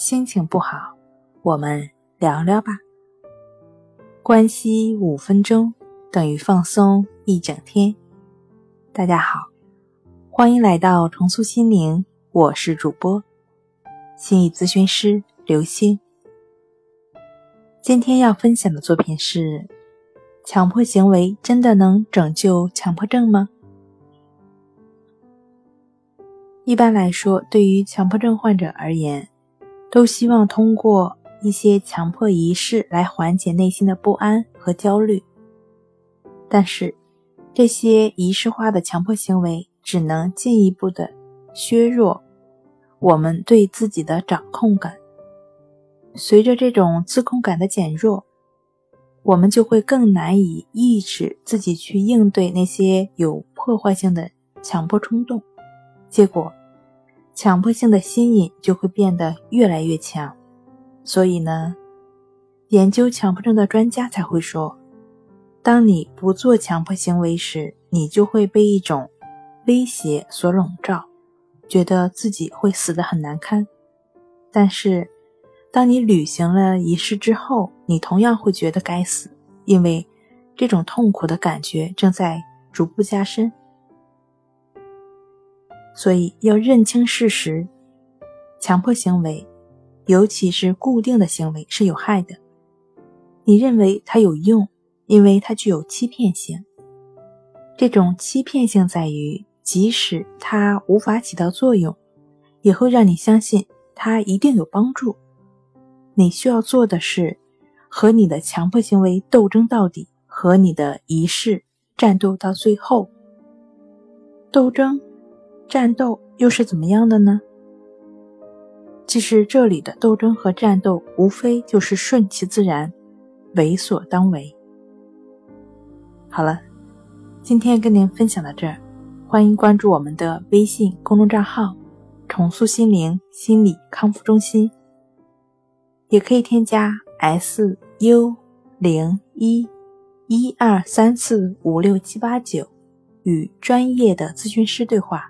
心情不好，我们聊聊吧。关系五分钟等于放松一整天。大家好，欢迎来到重塑心灵，我是主播心理咨询师刘星。今天要分享的作品是：强迫行为真的能拯救强迫症吗？一般来说，对于强迫症患者而言，都希望通过一些强迫仪式来缓解内心的不安和焦虑，但是这些仪式化的强迫行为只能进一步的削弱我们对自己的掌控感。随着这种自控感的减弱，我们就会更难以抑制自己去应对那些有破坏性的强迫冲动，结果。强迫性的心瘾就会变得越来越强，所以呢，研究强迫症的专家才会说，当你不做强迫行为时，你就会被一种威胁所笼罩，觉得自己会死得很难堪。但是，当你履行了仪式之后，你同样会觉得该死，因为这种痛苦的感觉正在逐步加深。所以要认清事实，强迫行为，尤其是固定的行为是有害的。你认为它有用，因为它具有欺骗性。这种欺骗性在于，即使它无法起到作用，也会让你相信它一定有帮助。你需要做的是，和你的强迫行为斗争到底，和你的仪式战斗到最后。斗争。战斗又是怎么样的呢？其实这里的斗争和战斗，无非就是顺其自然，为所当为。好了，今天跟您分享到这儿，欢迎关注我们的微信公众账号“重塑心灵心理康复中心”，也可以添加 “s u 零一一二三四五六七八九”与专业的咨询师对话。